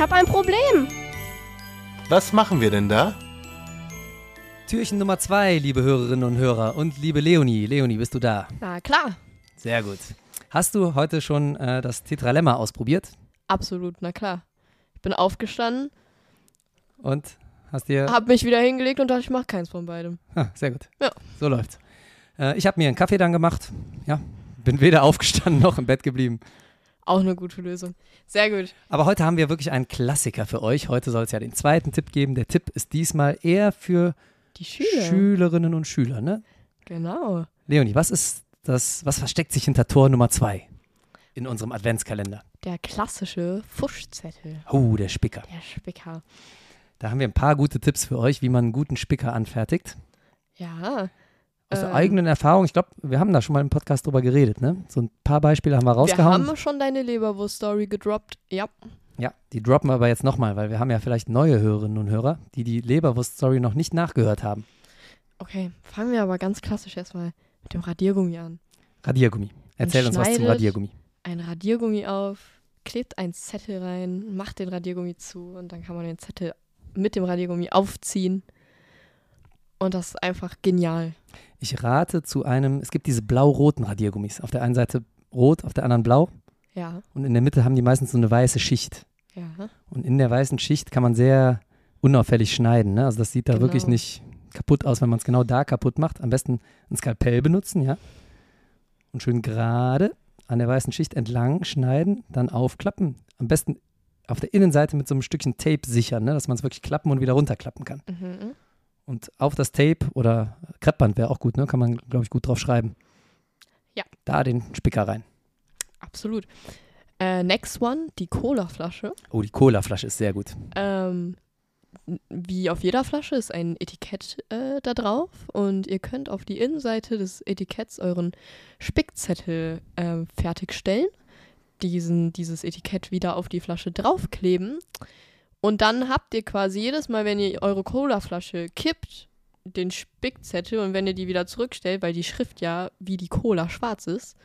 Ich habe ein Problem. Was machen wir denn da? Türchen Nummer zwei, liebe Hörerinnen und Hörer. Und liebe Leonie. Leonie, bist du da? Na klar. Sehr gut. Hast du heute schon äh, das Tetralemma ausprobiert? Absolut, na klar. Ich bin aufgestanden, Und hast dir. hab mich wieder hingelegt und dachte, ich mache keins von beidem. Ah, sehr gut. Ja. So läuft's. Äh, ich habe mir einen Kaffee dann gemacht. Ja. Bin weder aufgestanden noch im Bett geblieben. Auch eine gute Lösung. Sehr gut. Aber heute haben wir wirklich einen Klassiker für euch. Heute soll es ja den zweiten Tipp geben. Der Tipp ist diesmal eher für Die Schüler. Schülerinnen und Schüler, ne? Genau. Leonie, was ist das, was versteckt sich hinter Tor Nummer zwei in unserem Adventskalender? Der klassische Fuschzettel. Oh, der Spicker. Der Spicker. Da haben wir ein paar gute Tipps für euch, wie man einen guten Spicker anfertigt. Ja. Aus der Ähm, eigenen Erfahrung, ich glaube, wir haben da schon mal im Podcast drüber geredet, ne? So ein paar Beispiele haben wir Wir rausgehauen. haben schon deine Leberwurst-Story gedroppt. Ja. ja, die droppen wir aber jetzt nochmal, weil wir haben ja vielleicht neue Hörerinnen und Hörer, die die Leberwurst-Story noch nicht nachgehört haben. Okay, fangen wir aber ganz klassisch erstmal mit dem Radiergummi an. Radiergummi. Erzähl uns was zum Radiergummi. Ein Radiergummi auf, klebt einen Zettel rein, macht den Radiergummi zu und dann kann man den Zettel mit dem Radiergummi aufziehen. Und das ist einfach genial. Ich rate zu einem, es gibt diese blau-roten Radiergummis. Auf der einen Seite rot, auf der anderen blau. Ja, Und in der Mitte haben die meistens so eine weiße Schicht. ja. Und in der weißen Schicht kann man sehr unauffällig schneiden. Ne? Also das sieht da Genau. wirklich nicht kaputt aus, wenn man es genau da kaputt macht. Am besten ein Skalpell benutzen, ja. Und schön gerade an der weißen Schicht entlang schneiden, dann aufklappen. Am besten auf der Innenseite mit so einem Stückchen Tape sichern, ne? dass man es wirklich klappen und wieder runterklappen kann. Mhm. Und auf das Tape oder Kreppband wäre auch gut, ne? kann man, glaube ich, gut drauf schreiben. Ja. Da den Spicker rein. Absolut. Äh, next one, die Cola-Flasche. Oh, die Colaflasche ist sehr gut. Ähm, wie auf jeder Flasche ist ein Etikett äh, da drauf und ihr könnt auf die Innenseite des Etiketts euren Spickzettel äh, fertigstellen, diesen, dieses Etikett wieder auf die Flasche draufkleben und dann habt ihr quasi jedes Mal, wenn ihr eure Cola-Flasche kippt, den Spickzettel und wenn ihr die wieder zurückstellt, weil die Schrift ja wie die Cola schwarz ist,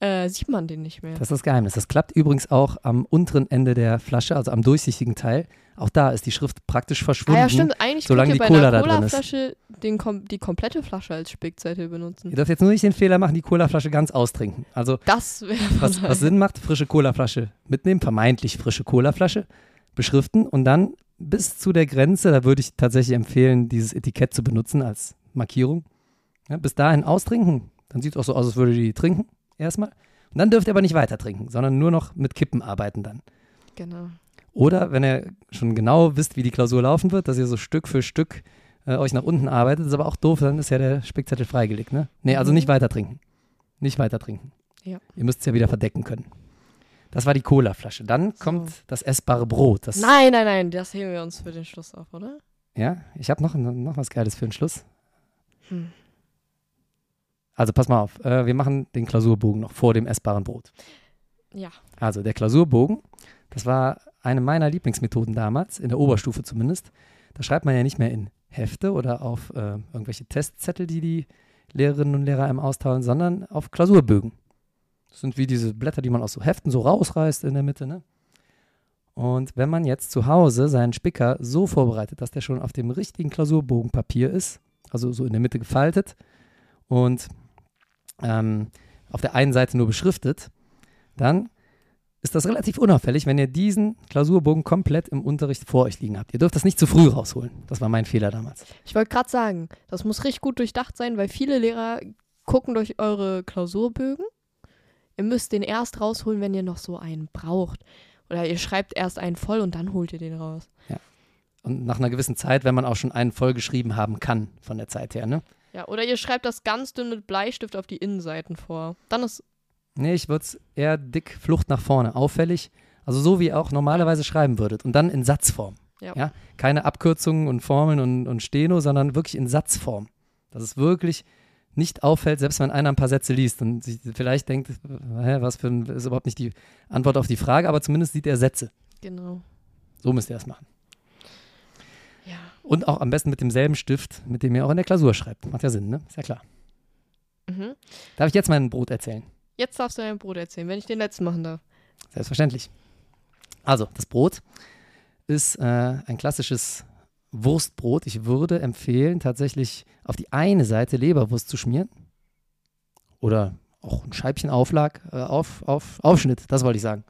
äh, sieht man den nicht mehr. Das ist das Geheimnis. Das klappt übrigens auch am unteren Ende der Flasche, also am durchsichtigen Teil. Auch da ist die Schrift praktisch Ah verschwunden. ja, stimmt. Eigentlich solange die bei Cola einer da drin ist. Cola-Flasche den kom die komplette Flasche als Spickzettel benutzen. Ihr dürft jetzt nur nicht den Fehler machen, die Colaflasche ganz austrinken. Also Das wäre was, was Sinn macht, frische Colaflasche mitnehmen, vermeintlich frische Colaflasche, beschriften und dann bis zu der Grenze, da würde ich tatsächlich empfehlen, dieses Etikett zu benutzen als Markierung. Ja, bis dahin austrinken, dann sieht es auch so aus, als würde die trinken erstmal. Und dann dürft ihr aber nicht weiter trinken, sondern nur noch mit Kippen arbeiten dann. Genau. Oder wenn ihr schon genau wisst, wie die Klausur laufen wird, dass ihr so Stück für Stück äh, euch nach unten arbeitet, ist aber auch doof, dann ist ja der Spickzettel freigelegt. Ne? Nee, also Mhm. nicht weiter trinken. Nicht weiter trinken. Ja. Ihr müsst es ja wieder verdecken können. Das war die Cola-Flasche. Dann So. kommt das essbare Brot. Das, Nein, nein, nein, das heben wir uns für den Schluss auf, oder? Ja, ich habe noch, noch was Geiles für den Schluss. Hm. Also pass mal auf, äh, wir machen den Klausurbogen noch vor dem essbaren Brot. Ja. Also der Klausurbogen, das war eine meiner Lieblingsmethoden damals, in der Oberstufe zumindest. Da schreibt man ja nicht mehr in Hefte oder auf äh, irgendwelche Testzettel, die die Lehrerinnen und Lehrer einem austeilen, sondern auf Klausurbögen. Das sind wie diese Blätter, die man aus so Heften so rausreißt in der Mitte. Ne? Und wenn man jetzt zu Hause seinen Spicker so vorbereitet, dass der schon auf dem richtigen Klausurbogenpapier ist, also so in der Mitte gefaltet und ähm, auf der einen Seite nur beschriftet, dann ist das relativ unauffällig, wenn ihr diesen Klausurbogen komplett im Unterricht vor euch liegen habt. Ihr dürft das nicht zu früh rausholen. Das war mein Fehler damals. Ich wollte gerade sagen, das muss richtig gut durchdacht sein, weil viele Lehrer gucken durch eure Klausurbögen. Ihr müsst den erst rausholen, wenn ihr noch so einen braucht. Oder ihr schreibt erst einen voll und dann holt ihr den raus. Und nach einer gewissen Zeit, wenn man auch schon einen vollgeschrieben haben kann, von der Zeit her, ne? Ja, oder ihr schreibt das ganz dünn mit Bleistift auf die Innenseiten vor. Dann ist Nee, ich würde es eher dick Flucht nach vorne, auffällig. Also so wie ihr auch normalerweise schreiben würdet. Und dann in Satzform. Ja. Keine Abkürzungen und Formeln und, und Steno, sondern wirklich in Satzform. Dass es wirklich nicht auffällt, selbst wenn einer ein paar Sätze liest und sich vielleicht denkt, hä, was für ein, ist überhaupt nicht die Antwort auf die Frage, aber zumindest sieht er Sätze. genau. So müsst ihr das machen. Ja. Und auch am besten mit demselben Stift, mit dem ihr auch in der Klausur schreibt. Macht ja Sinn, ne? Ist ja klar. Mhm. Darf ich jetzt mein Brot erzählen? Jetzt darfst du dein Brot erzählen, wenn ich den letzten machen darf. Selbstverständlich. Also, das Brot ist äh, ein klassisches Wurstbrot. Ich würde empfehlen, tatsächlich auf die eine Seite Leberwurst zu schmieren. Oder auch ein Scheibchen Auflag, äh, auf, auf, Aufschnitt, das wollte ich sagen.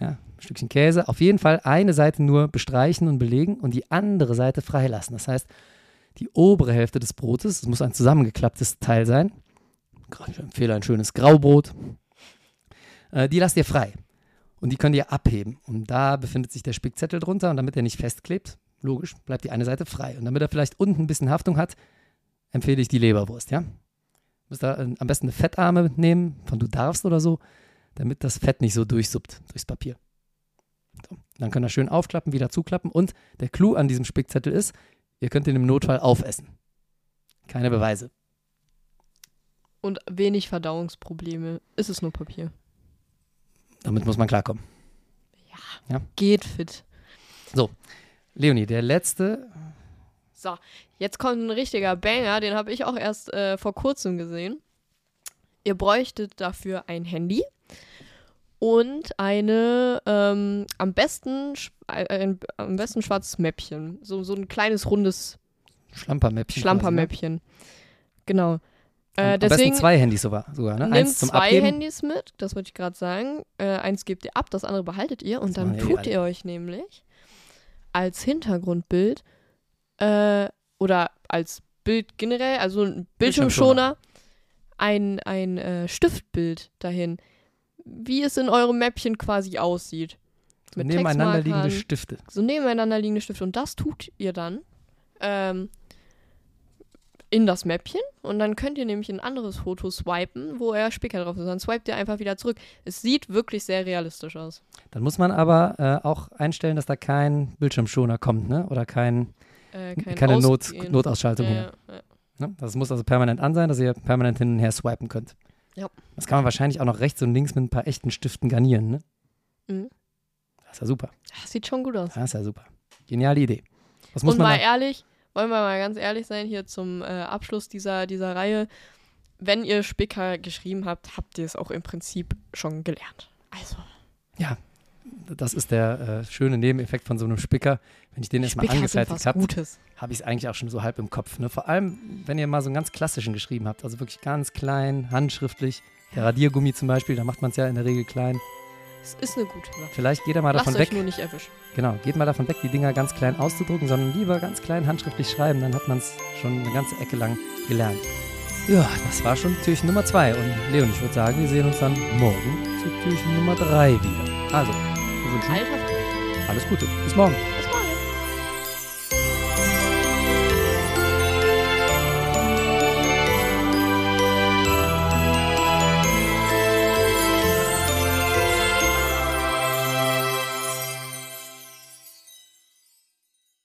Ja, ein Stückchen Käse. Auf jeden Fall eine Seite nur bestreichen und belegen und die andere Seite freilassen. Das heißt, die obere Hälfte des Brotes, es muss ein zusammengeklapptes Teil sein. Ich empfehle ein schönes Graubrot. Äh, die lasst ihr frei. Und die könnt ihr abheben. Und da befindet sich der Spickzettel drunter. Und damit er nicht festklebt, logisch, bleibt die eine Seite frei. Und damit er vielleicht unten ein bisschen Haftung hat, empfehle ich die Leberwurst, ja? Müsst ihr äh, am besten eine Fettarme nehmen, von du darfst oder so, damit das Fett nicht so durchsuppt durchs Papier. So. Dann könnt ihr schön aufklappen, wieder zuklappen. Und der Clou an diesem Spickzettel ist, ihr könnt ihn im Notfall aufessen. Keine Beweise. Und wenig Verdauungsprobleme. Ist es nur Papier. Damit muss man klarkommen. Ja. ja. Geht fit. So, Leonie, der letzte. So, jetzt kommt ein richtiger Banger, den habe ich auch erst äh, vor kurzem gesehen. Ihr bräuchtet dafür ein Handy und eine ähm, am besten äh, ein, am besten schwarzes Mäppchen, so so ein kleines rundes Schlampermäppchen. Schlampermäppchen. Ne? Genau. Äh, am deswegen besten zwei Handys sogar, sogar ne? Eins zum zwei Abgeben. Handys mit, das wollte ich gerade sagen. Äh, eins gebt ihr ab, das andere behaltet ihr und das dann tut ihr euch nämlich als Hintergrundbild äh, oder als Bild generell, also ein Bildschirmschoner, ein, ein äh, Stiftbild dahin, wie es in eurem Mäppchen quasi aussieht. Mit nebeneinander liegende Stifte. So nebeneinander liegende Stifte. Und das tut ihr dann ähm, in das Mäppchen und dann könnt ihr nämlich ein anderes Foto swipen, wo er Spicker drauf ist. Dann swipet ihr einfach wieder zurück. Es sieht wirklich sehr realistisch aus. Dann muss man aber äh, auch einstellen, dass da kein Bildschirmschoner kommt, ne? Oder kein, äh, keine Not, Notausschaltung ja, hier. Ja. Ne? Das muss also permanent an sein, dass ihr permanent hin und her swipen könnt. Ja. Das kann man wahrscheinlich auch noch rechts und links mit ein paar echten Stiften garnieren, ne? Mhm. Das ist ja super. Das sieht schon gut aus. Das ist ja super. Geniale Idee. Was muss und man mal ehrlich, wollen wir mal ganz ehrlich sein, hier zum äh, Abschluss dieser, dieser Reihe. Wenn ihr Spicker geschrieben habt, habt ihr es auch im Prinzip schon gelernt. Also. Ja, das ist der äh, schöne Nebeneffekt von so einem Spicker. Wenn ich den erstmal angefertigt habe, habe ich es eigentlich auch schon so halb im Kopf. Ne? Vor allem, wenn ihr mal so einen ganz klassischen geschrieben habt, also wirklich ganz klein, handschriftlich. Der Radiergummi zum Beispiel, da macht man es ja in der Regel klein. Es ist eine gute Sache. Vielleicht geht er mal davon Lasst weg. Euch nur nicht erwischen. Genau, geht mal davon weg, die Dinger ganz klein auszudrucken, sondern lieber ganz klein handschriftlich schreiben, dann hat man es schon eine ganze Ecke lang gelernt. Ja, das war schon Türchen Nummer 2. Und Leon, ich würde sagen, wir sehen uns dann morgen zu Türchen Nummer 3 wieder. Also, wir wünschen Alter. alles Gute. Bis morgen.